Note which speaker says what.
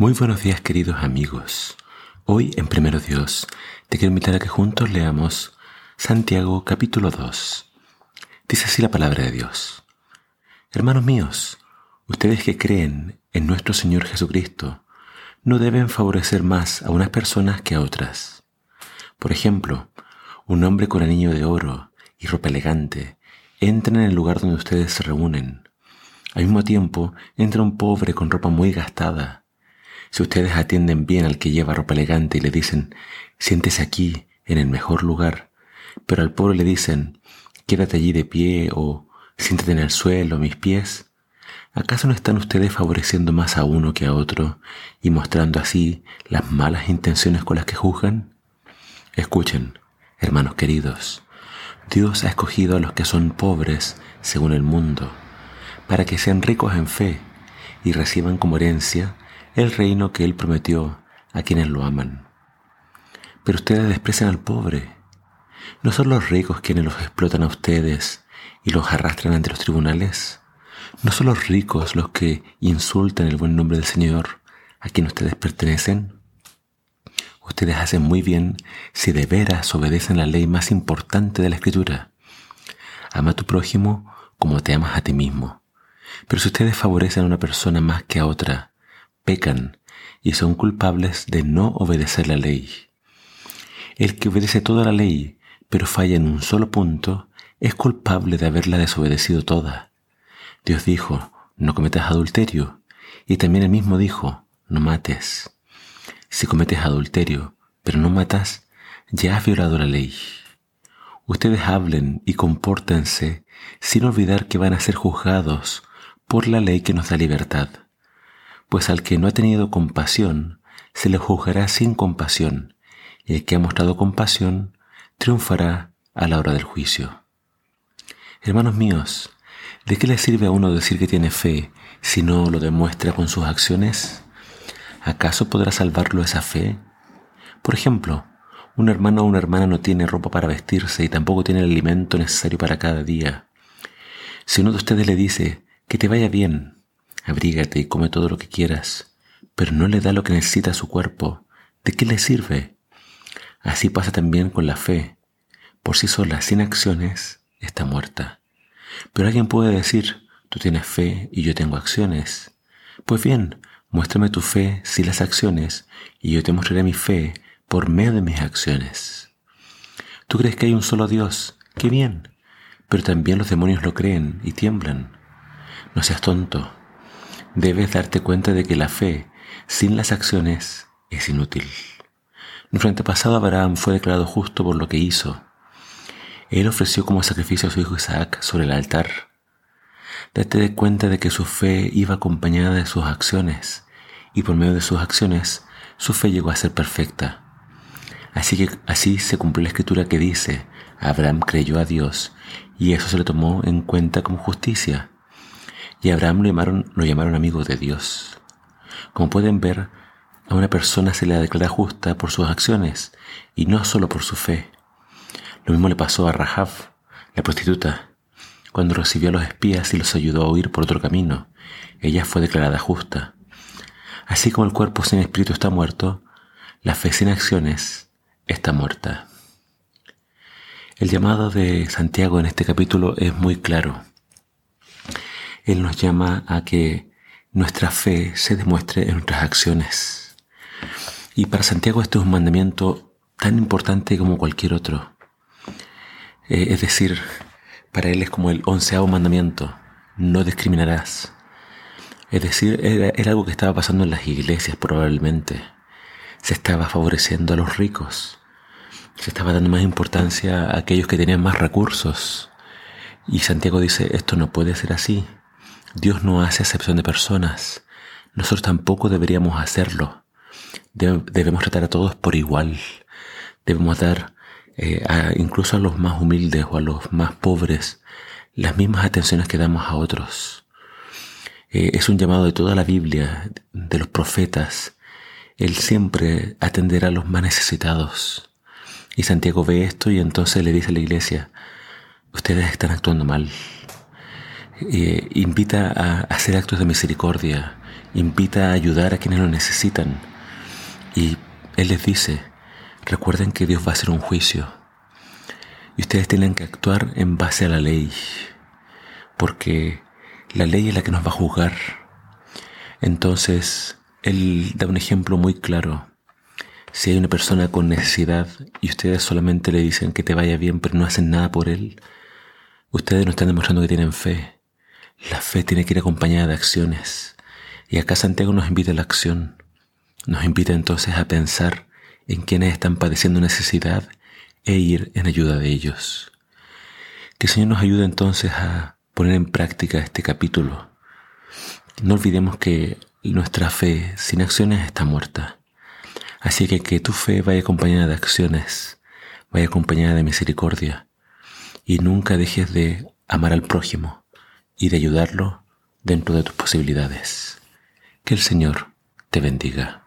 Speaker 1: Muy buenos días queridos amigos. Hoy en Primero Dios te quiero invitar a que juntos leamos Santiago capítulo 2. Dice así la palabra de Dios. Hermanos míos, ustedes que creen en nuestro Señor Jesucristo, no deben favorecer más a unas personas que a otras. Por ejemplo, un hombre con anillo de oro y ropa elegante entra en el lugar donde ustedes se reúnen. Al mismo tiempo entra un pobre con ropa muy gastada si ustedes atienden bien al que lleva ropa elegante y le dicen, siéntese aquí, en el mejor lugar, pero al pobre le dicen, quédate allí de pie o siéntate en el suelo, mis pies, ¿acaso no están ustedes favoreciendo más a uno que a otro y mostrando así las malas intenciones con las que juzgan? Escuchen, hermanos queridos, Dios ha escogido a los que son pobres según el mundo, para que sean ricos en fe y reciban como herencia el reino que Él prometió a quienes lo aman. Pero ustedes desprecian al pobre. ¿No son los ricos quienes los explotan a ustedes y los arrastran ante los tribunales? ¿No son los ricos los que insultan el buen nombre del Señor a quien ustedes pertenecen? Ustedes hacen muy bien si de veras obedecen la ley más importante de la Escritura. Ama a tu prójimo como te amas a ti mismo. Pero si ustedes favorecen a una persona más que a otra, pecan y son culpables de no obedecer la ley. El que obedece toda la ley, pero falla en un solo punto, es culpable de haberla desobedecido toda. Dios dijo, no cometas adulterio, y también él mismo dijo, no mates. Si cometes adulterio, pero no matas, ya has violado la ley. Ustedes hablen y compórtense sin olvidar que van a ser juzgados por la ley que nos da libertad pues al que no ha tenido compasión se le juzgará sin compasión, y el que ha mostrado compasión triunfará a la hora del juicio. Hermanos míos, ¿de qué le sirve a uno decir que tiene fe si no lo demuestra con sus acciones? ¿Acaso podrá salvarlo esa fe? Por ejemplo, un hermano o una hermana no tiene ropa para vestirse y tampoco tiene el alimento necesario para cada día. Si uno de ustedes le dice que te vaya bien, abrígate y come todo lo que quieras, pero no le da lo que necesita a su cuerpo, ¿de qué le sirve? Así pasa también con la fe. Por sí sola, sin acciones, está muerta. Pero alguien puede decir, tú tienes fe y yo tengo acciones. Pues bien, muéstrame tu fe sin las acciones y yo te mostraré mi fe por medio de mis acciones. Tú crees que hay un solo Dios, qué bien, pero también los demonios lo creen y tiemblan. No seas tonto, debes darte cuenta de que la fe sin las acciones es inútil. Nuestro antepasado Abraham fue declarado justo por lo que hizo. Él ofreció como sacrificio a su hijo Isaac sobre el altar. Date cuenta de que su fe iba acompañada de sus acciones y por medio de sus acciones su fe llegó a ser perfecta. Así que así se cumplió la escritura que dice, Abraham creyó a Dios y eso se le tomó en cuenta como justicia y Abraham lo llamaron, lo llamaron amigo de Dios. Como pueden ver, a una persona se le declara justa por sus acciones y no solo por su fe. Lo mismo le pasó a Rahab, la prostituta. Cuando recibió a los espías y los ayudó a huir por otro camino, ella fue declarada justa. Así como el cuerpo sin espíritu está muerto, la fe sin acciones está muerta. El llamado de Santiago en este capítulo es muy claro. Él nos llama a que nuestra fe se demuestre en nuestras acciones. Y para Santiago este es un mandamiento tan importante como cualquier otro. Eh, es decir, para él es como el onceavo mandamiento, no discriminarás. Es decir, era, era algo que estaba pasando en las iglesias probablemente. Se estaba favoreciendo a los ricos. Se estaba dando más importancia a aquellos que tenían más recursos. Y Santiago dice, esto no puede ser así. Dios no hace excepción de personas. Nosotros tampoco deberíamos hacerlo. debemos tratar a todos por igual. Debemos dar eh, incluso a los más humildes o a los más pobres las mismas atenciones que damos a otros. Eh, es un llamado de toda la Biblia, de los profetas. Él siempre atenderá a los más necesitados. Y Santiago ve esto y entonces le dice a la iglesia, ustedes están actuando mal. Eh, invita a hacer actos de misericordia invita a ayudar a quienes lo necesitan. Y Él les dice, recuerden que Dios va a hacer un juicio. Y ustedes tienen que actuar en base a la ley, porque la ley es la que nos va a juzgar. Entonces, Él da un ejemplo muy claro. Si hay una persona con necesidad y ustedes solamente le dicen que te vaya bien, pero no hacen nada por él, ustedes no están demostrando que tienen fe. La fe tiene que ir acompañada de acciones. Y acá Santiago nos invita a la acción. Nos invita entonces a pensar en quienes están padeciendo necesidad e ir en ayuda de ellos. Que el Señor nos ayude entonces a poner en práctica este capítulo. No olvidemos que nuestra fe sin acciones está muerta. Así que que tu fe vaya acompañada de acciones, vaya acompañada de misericordia y nunca dejes de amar al prójimo y de ayudarlo dentro de tus posibilidades. Que el Señor te bendiga.